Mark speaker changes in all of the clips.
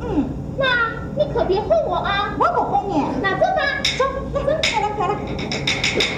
Speaker 1: 嗯那你可
Speaker 2: 别哄我啊。我不哄你。那走吧走走走快点快点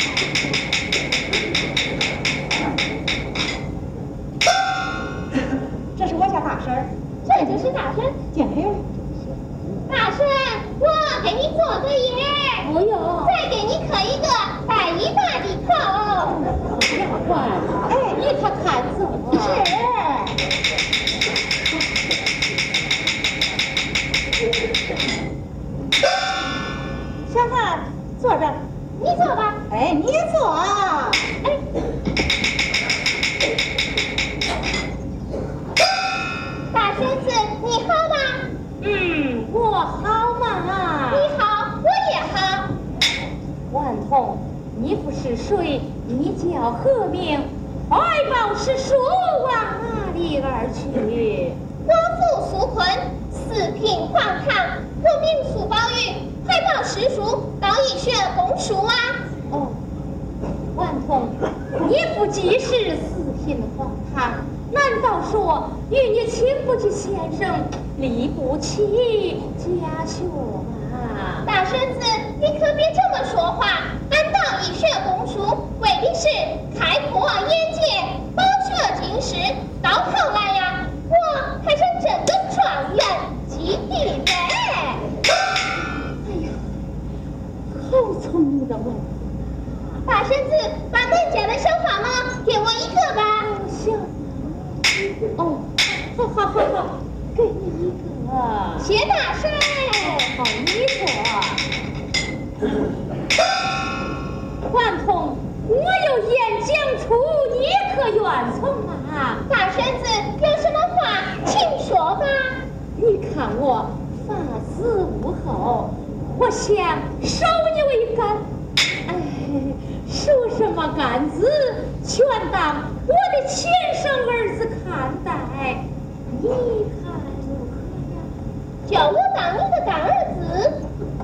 Speaker 2: 舅大栓子
Speaker 1: 叫我当你的干儿子？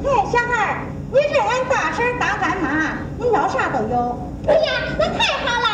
Speaker 3: 嘿，小孩你认俺大婶当干妈，你要啥都有。
Speaker 1: 哎呀，那太好了！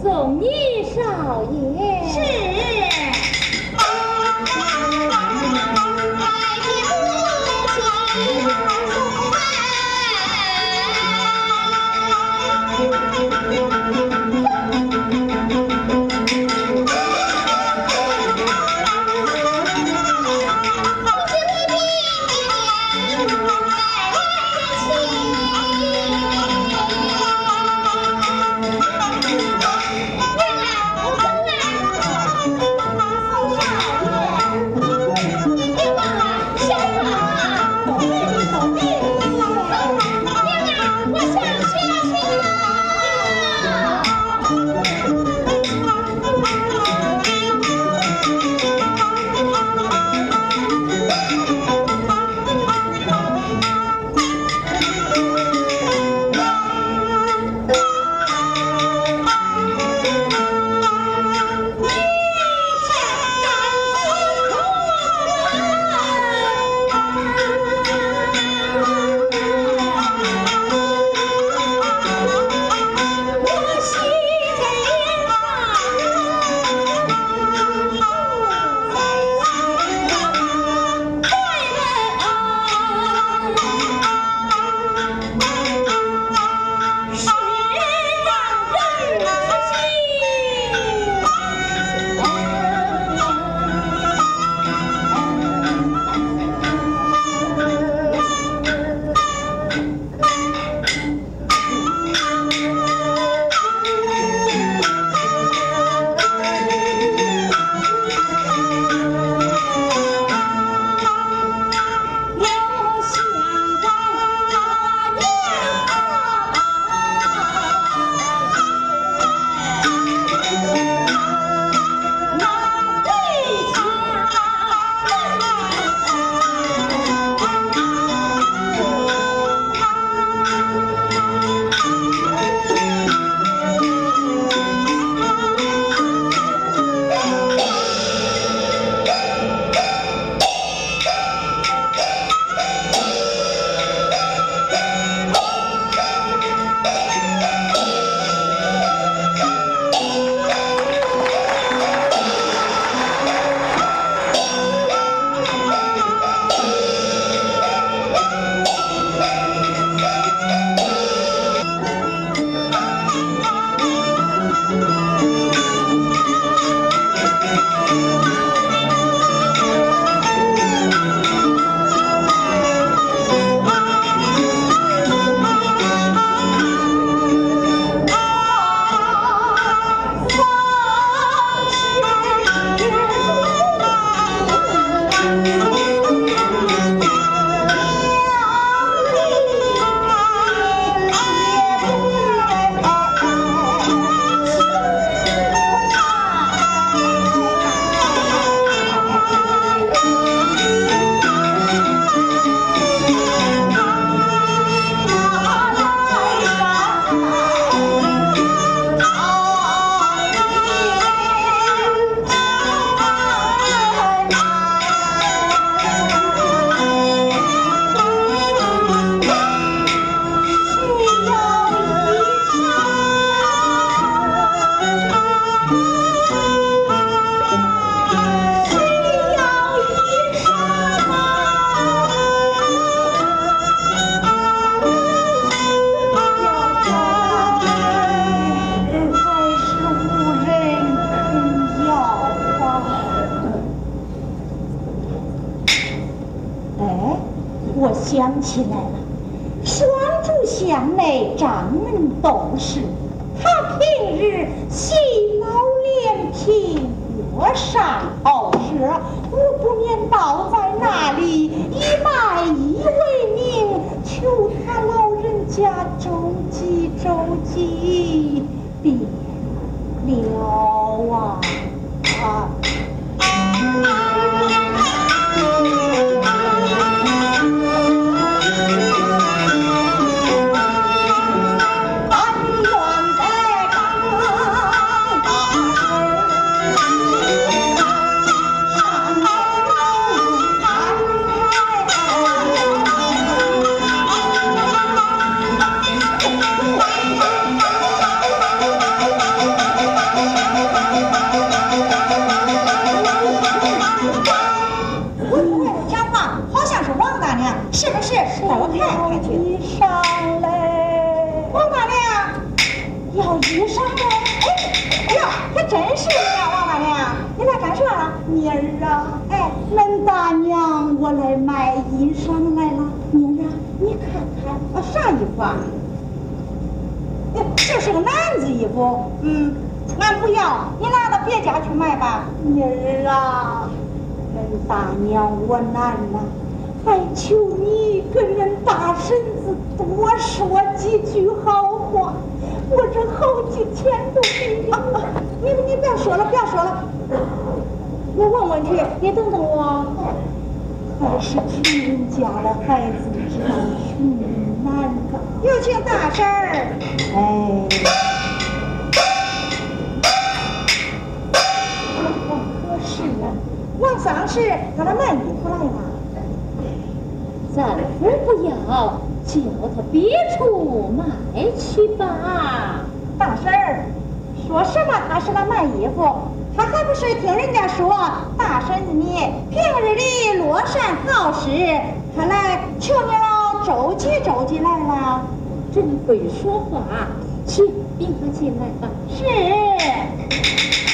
Speaker 3: 送你少爷。是。闭说大婶子你平日里乐善好施看来求你了周济周济来了。
Speaker 1: 真会说话请病人进来吧
Speaker 3: 是。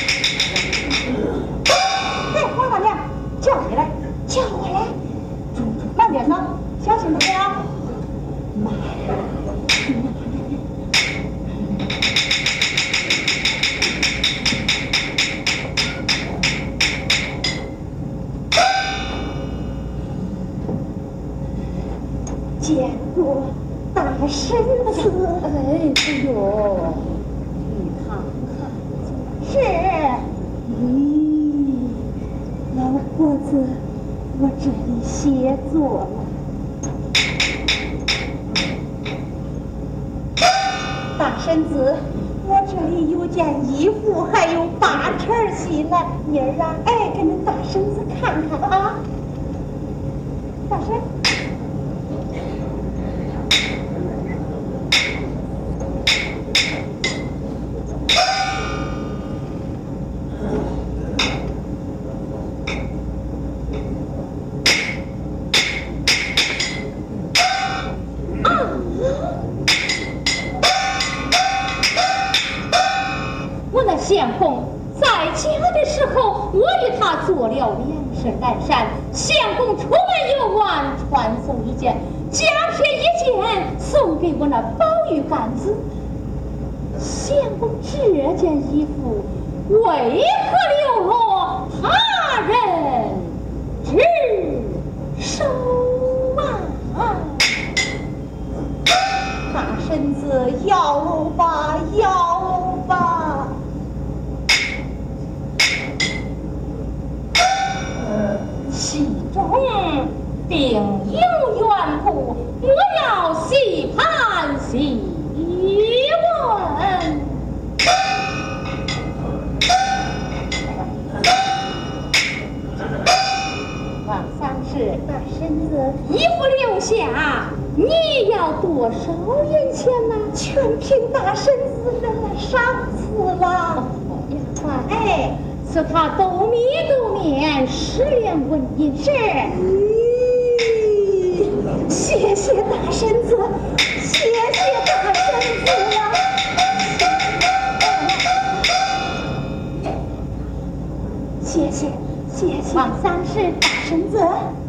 Speaker 1: 王三是大婶子，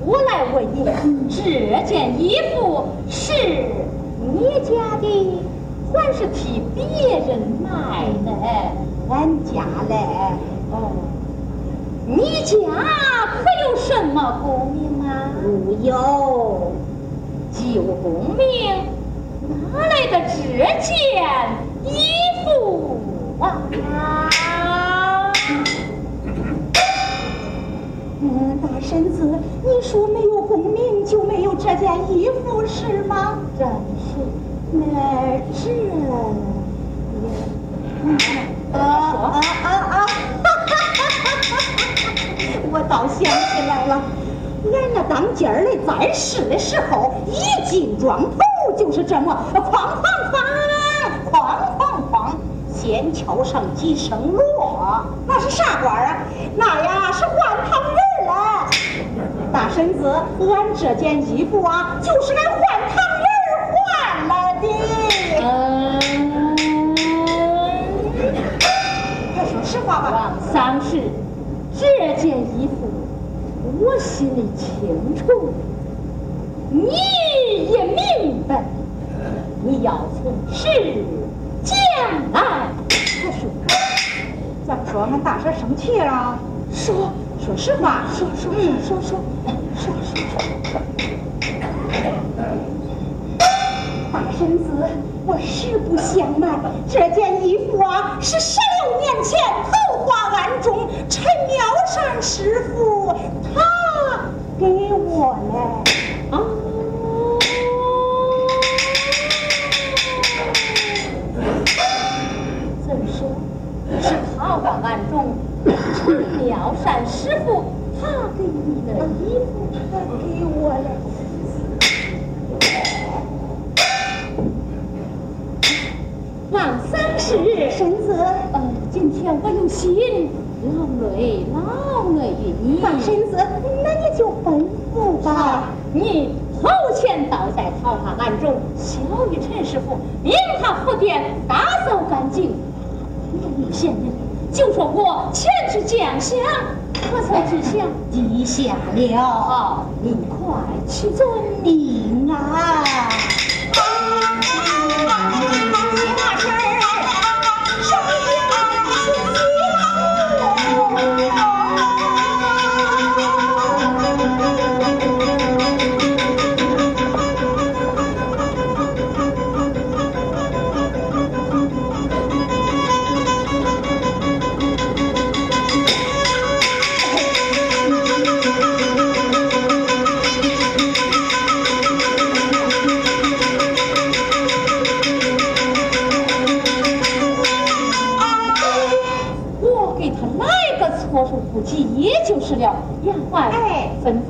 Speaker 1: 我来问你，这件衣服是你家的，还是替别人买的？
Speaker 3: 俺家嘞。
Speaker 1: 哦，你家可有什么功名啊？
Speaker 3: 无有。
Speaker 1: 既无功名，哪来的这件衣服啊？
Speaker 3: 大婶子，你说没有功名就没有这件衣服是吗？
Speaker 1: 真是，
Speaker 3: 那这，啊啊啊啊！我倒想起来了，俺那当家儿的在世的时候，一进庄头就是这么哐哐哐，哐哐哐，先敲上几声锣，那是啥官啊？那呀是换堂。大婶子，俺这件衣服啊，就是俺换堂人换来的。
Speaker 1: 嗯，
Speaker 3: 快说实话吧。
Speaker 1: 王三是这件衣服，我心里清楚，你也明白，你要从实将来。
Speaker 3: 快说，咋说俺大婶生气了？
Speaker 1: 说
Speaker 3: 说实话，
Speaker 1: 说说
Speaker 3: 嗯
Speaker 1: 说说说说说，
Speaker 3: 大婶子，我实不相瞒，这件衣服啊，是十六年前桃花庵中陈妙善师傅他给我的。
Speaker 1: 啊。怎说？是他花庵中陈妙善师傅他给你的衣服？
Speaker 3: 他给我的。
Speaker 1: 王三是
Speaker 3: 婶子，
Speaker 1: 呃，今天我有心劳累劳累于你。
Speaker 3: 大神子，那你就吩咐吧。
Speaker 1: 你头前倒在桃花庵中，小玉陈师傅命他佛殿打扫干净。你闲人就说我前去将相，可曾知晓
Speaker 3: 记下了，
Speaker 1: 你快去遵
Speaker 3: 命啊！
Speaker 1: 就是了。丫鬟，
Speaker 3: 哎
Speaker 1: 吩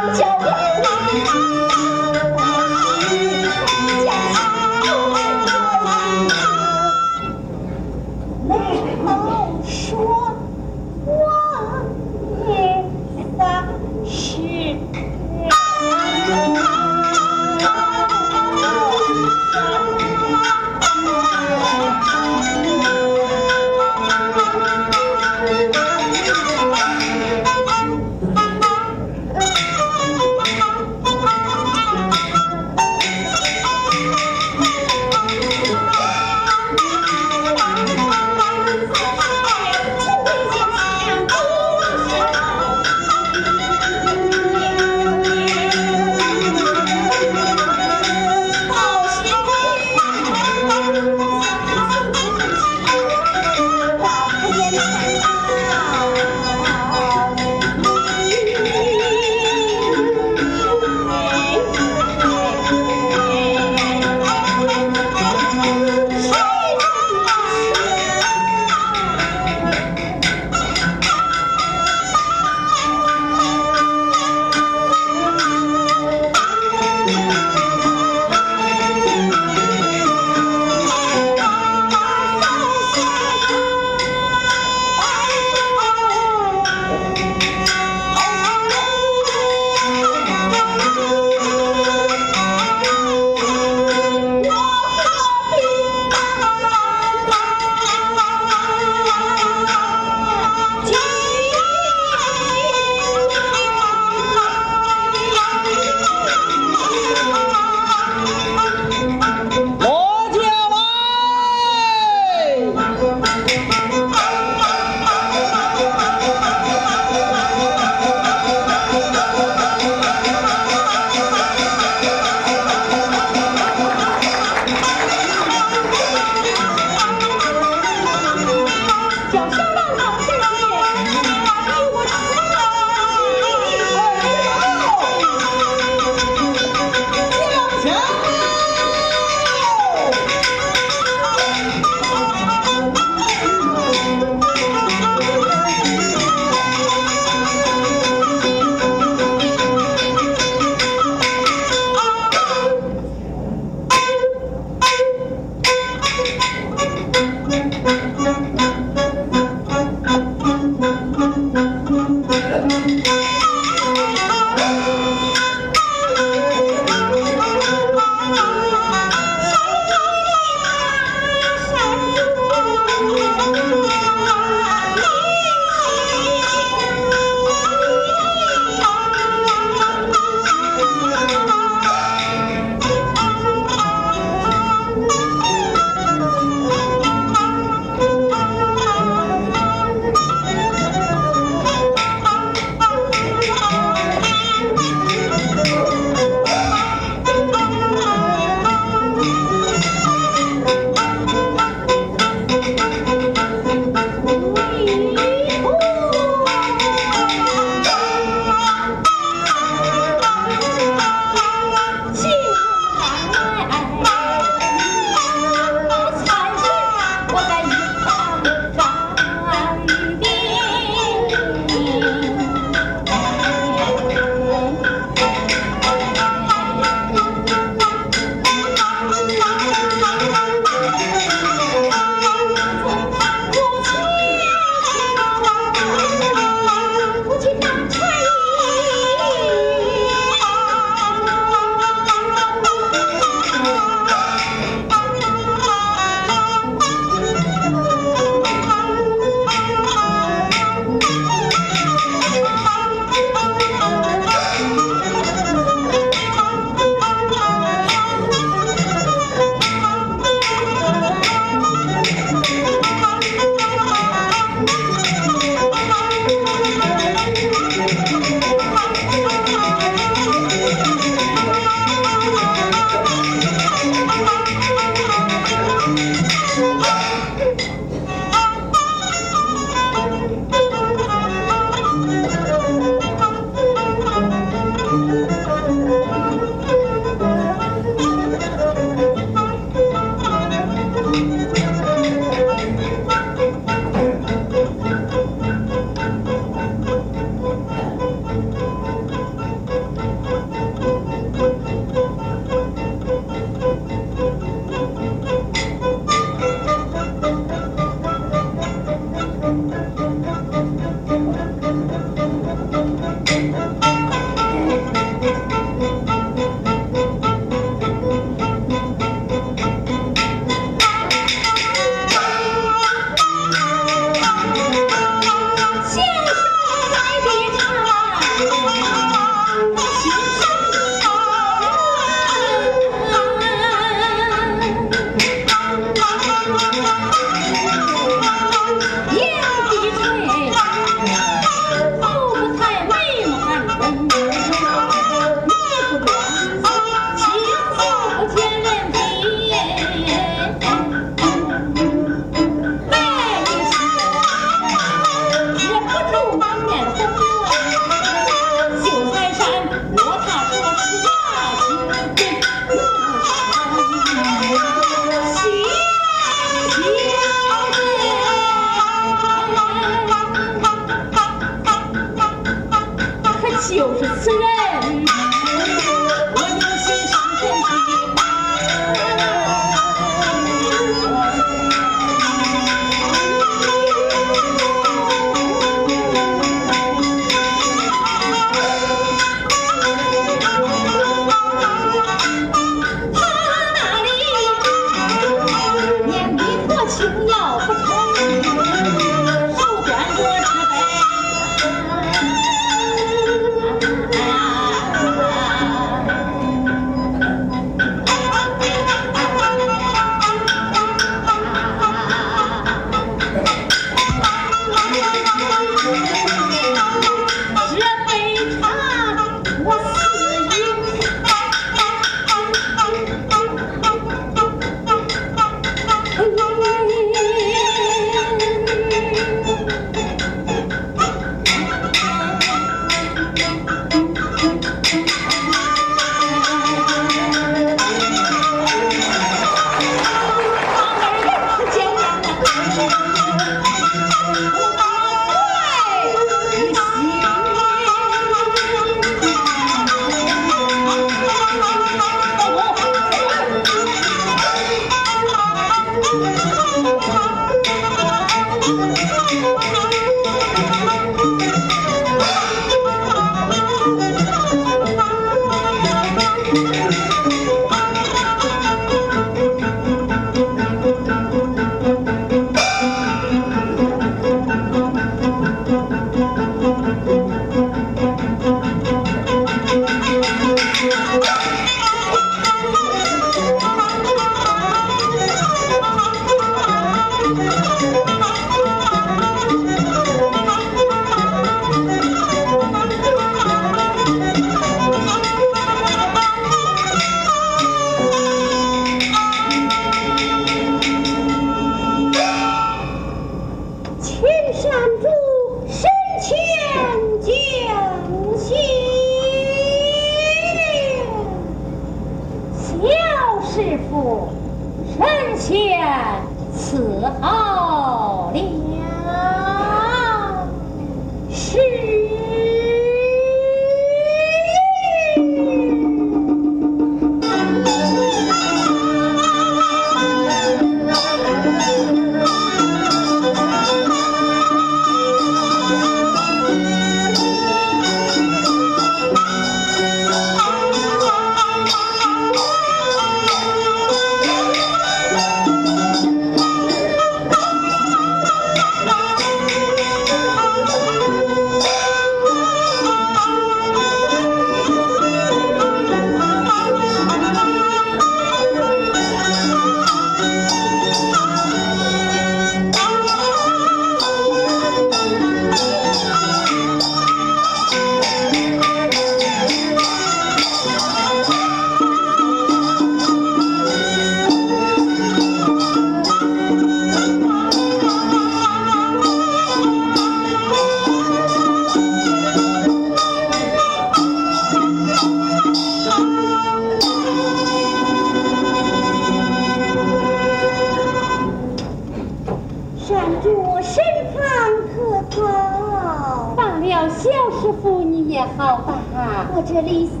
Speaker 2: 好吧，
Speaker 3: 我这里先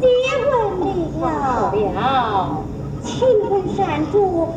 Speaker 3: 问你了。了，请问
Speaker 1: 山主。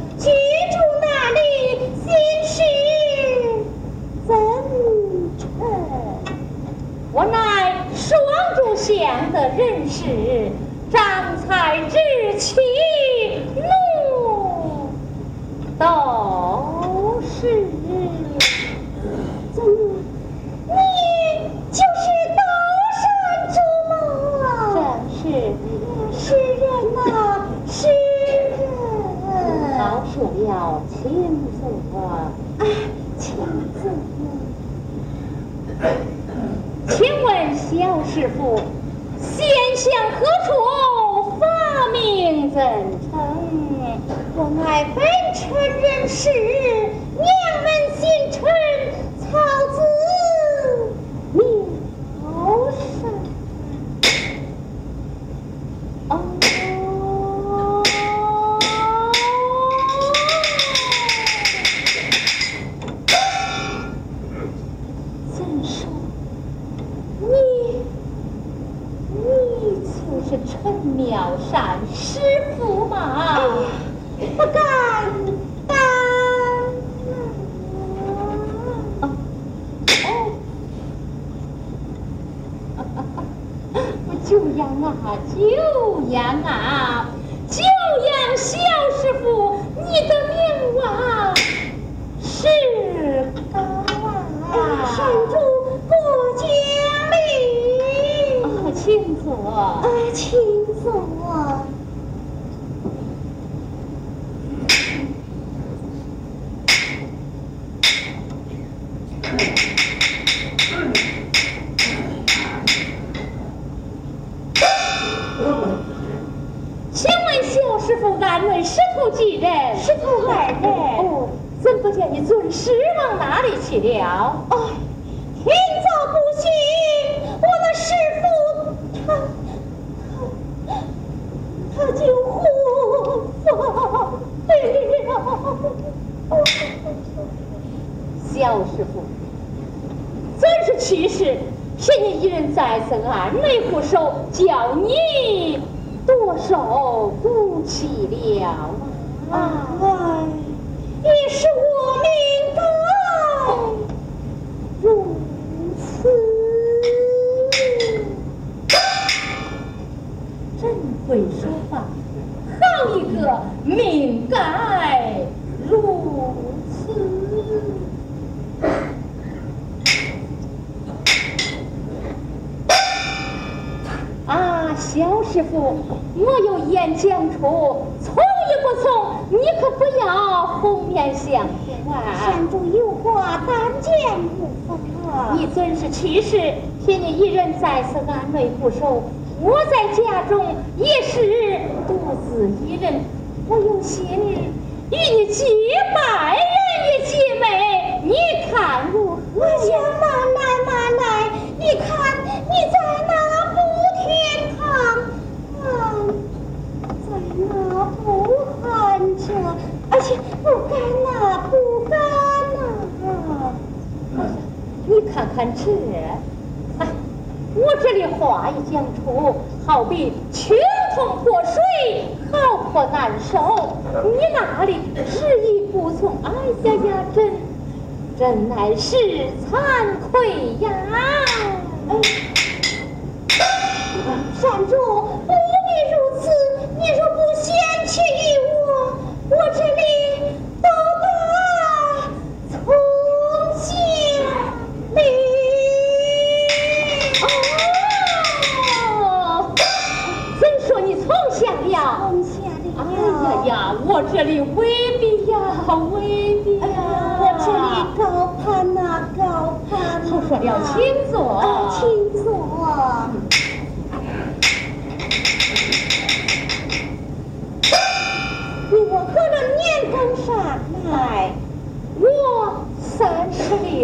Speaker 1: 不记得是从儿来
Speaker 3: 哦怎不见你尊师
Speaker 1: 往哪里
Speaker 3: 去了？
Speaker 1: 天造不息我的师傅他他他
Speaker 3: 就呼风流小
Speaker 1: 师傅真是去世
Speaker 3: 嫌你
Speaker 1: 一人在此安内护
Speaker 3: 守
Speaker 1: 叫
Speaker 3: 你多受不起了。
Speaker 1: Oh. 再次安慰不收我在家中也是独自一
Speaker 3: 人。我有心与你结拜了呀
Speaker 1: 姐妹你看我
Speaker 3: 我呀妈来妈来你看
Speaker 1: 你在那
Speaker 3: 不天堂啊在那不寒舍而且不干那不甘呐啊。你看看
Speaker 1: 这
Speaker 3: 我这里话一讲
Speaker 1: 出，好比清风破水，
Speaker 3: 好破难受。你哪里
Speaker 1: 是
Speaker 3: 意不从？哎
Speaker 4: 呀呀，真真乃是惭愧呀。哎。站住。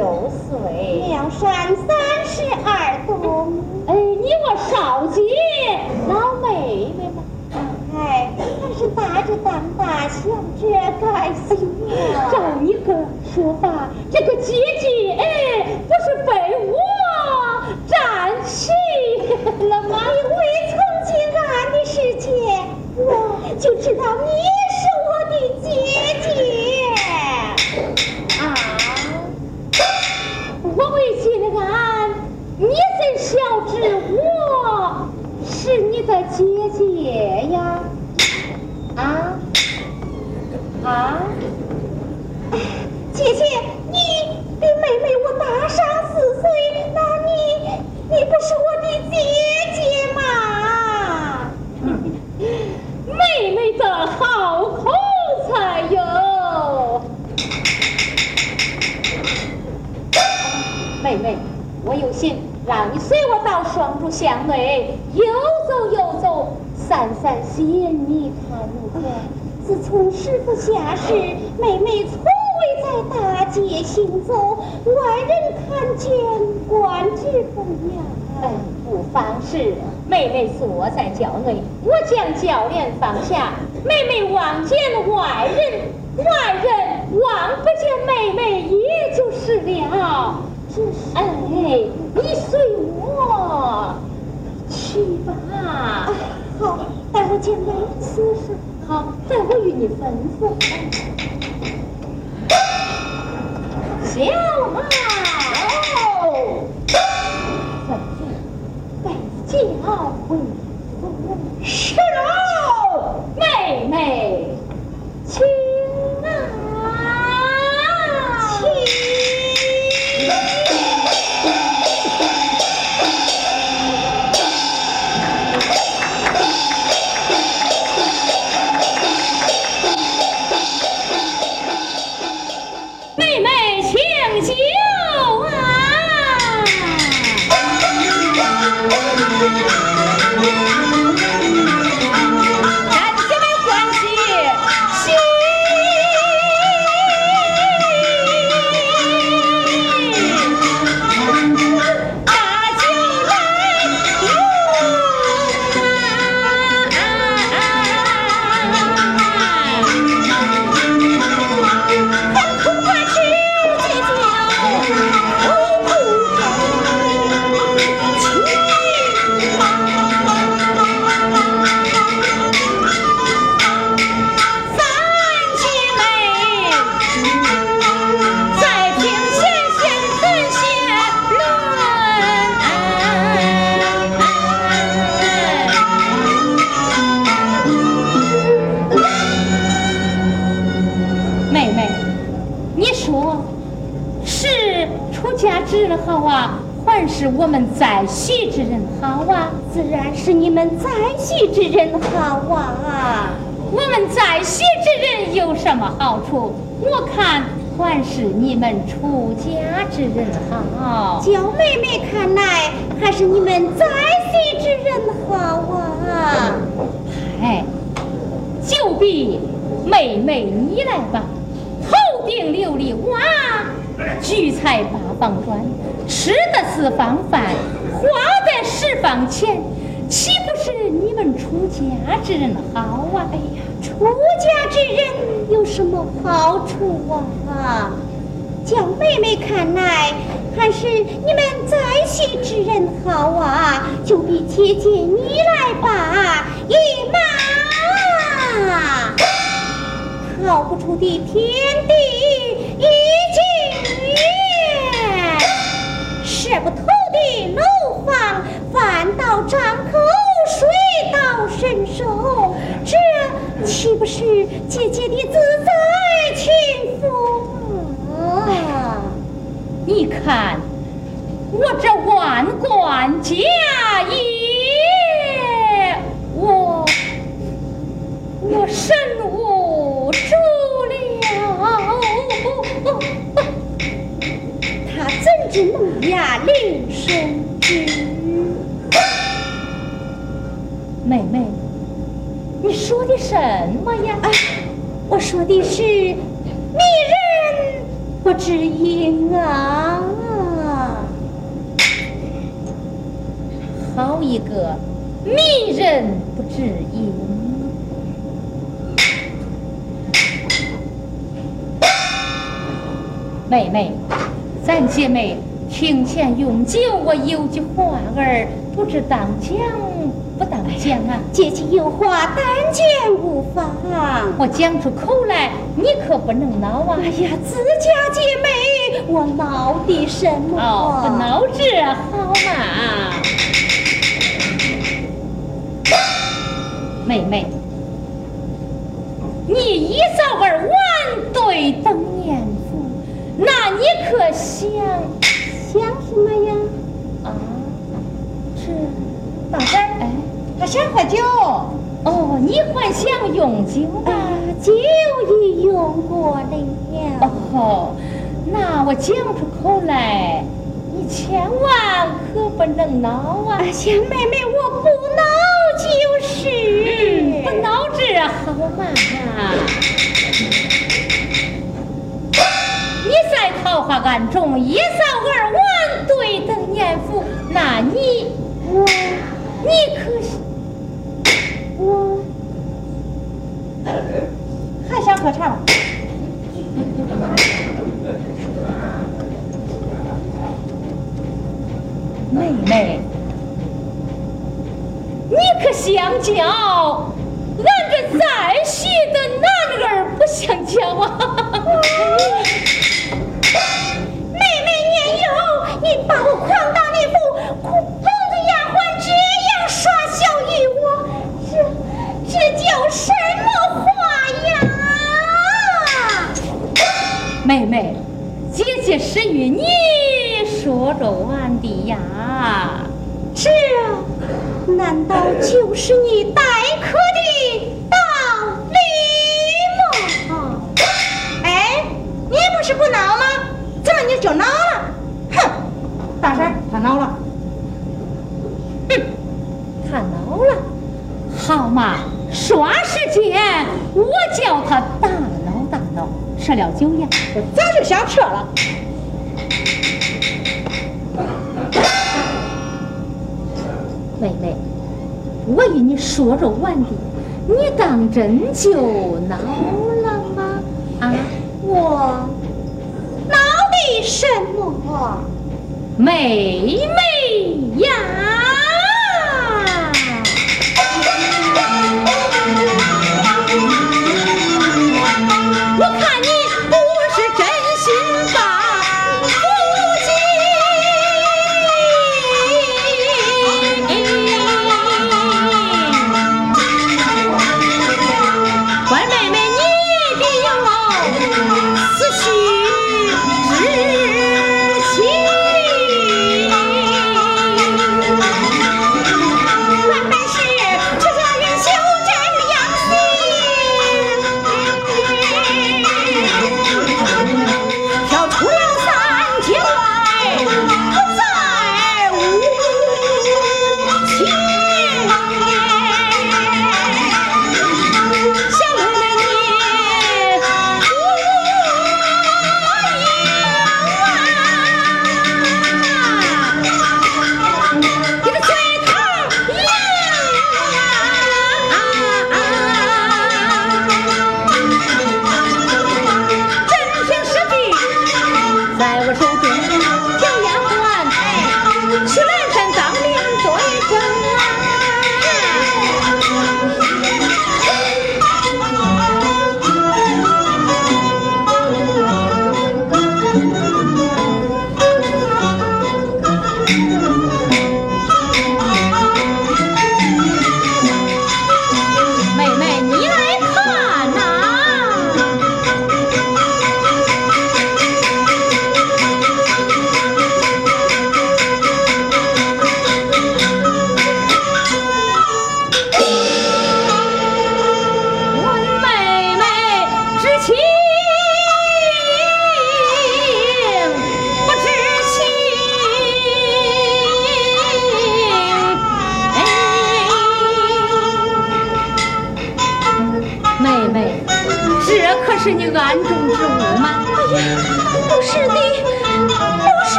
Speaker 4: 九岁两山三十二
Speaker 3: 度哎你我少杰
Speaker 1: 老妹妹们哎还是打着胆把
Speaker 3: 笑着开心找你哥说法这个结局被锁在
Speaker 1: 脚
Speaker 3: 内，我将脚链放下，妹妹往见外。还是你们在一之人好啊！就比姐姐你来吧，姨妈，逃不出的天地已经射不透的楼房，反倒张口水到伸手，这岂不是姐姐的自在清风啊？
Speaker 1: 你看，我这万贯家业，我我身无主了。
Speaker 3: 他怎知能呀领生之？
Speaker 1: 妹妹，你说的什么呀？
Speaker 3: 哎，我说的是迷人不知音啊！
Speaker 1: 好一个迷人不知音！妹妹，咱姐妹庭前用酒，我有句话儿，不知当讲不当讲啊？
Speaker 3: 姐姐有话但讲无妨。
Speaker 1: 我讲出口来，你可不能恼啊！
Speaker 3: 哎呀，自家姐妹，我恼的什么？
Speaker 1: 哦，不恼这好嘛？妹妹，你一早儿晚对等年福，那你可想
Speaker 3: 想什么呀？
Speaker 1: 啊？是
Speaker 5: 大婶儿，
Speaker 1: 哎，
Speaker 5: 他想喝酒。
Speaker 1: 哦，你还想用酒吧？
Speaker 3: 啊，酒已用过了。
Speaker 1: 哦，那我讲出口来，你千万可不能恼啊！
Speaker 3: 哎呀，妹妹，我不恼就是。
Speaker 1: 嗯，不恼这好嘛？你在桃花庵中一扫而晚对等年福，那你
Speaker 3: 我
Speaker 1: 你可是
Speaker 3: 我
Speaker 5: 还想喝茶吗？
Speaker 1: 妹妹，你可想叫俺这再喜的男儿不想叫啊？
Speaker 3: 妹妹年幼，你把我诓到那副空头的丫鬟这样耍笑于我，这这叫什么话呀？
Speaker 1: 妹妹，姐姐是与你说着玩的呀。
Speaker 3: 是啊，难道就是你待客的道理吗？
Speaker 5: 哎，你不是不恼吗？怎么你就恼了？哼，大婶，他恼了。
Speaker 1: 哼他恼了，好嘛，耍时间我叫他大恼大恼，吃了酒宴。
Speaker 5: 我早就想撤了。
Speaker 1: 妹妹，与你说着玩的，你当真就恼了吗？啊，
Speaker 3: 我恼的什么？
Speaker 1: 妹妹呀！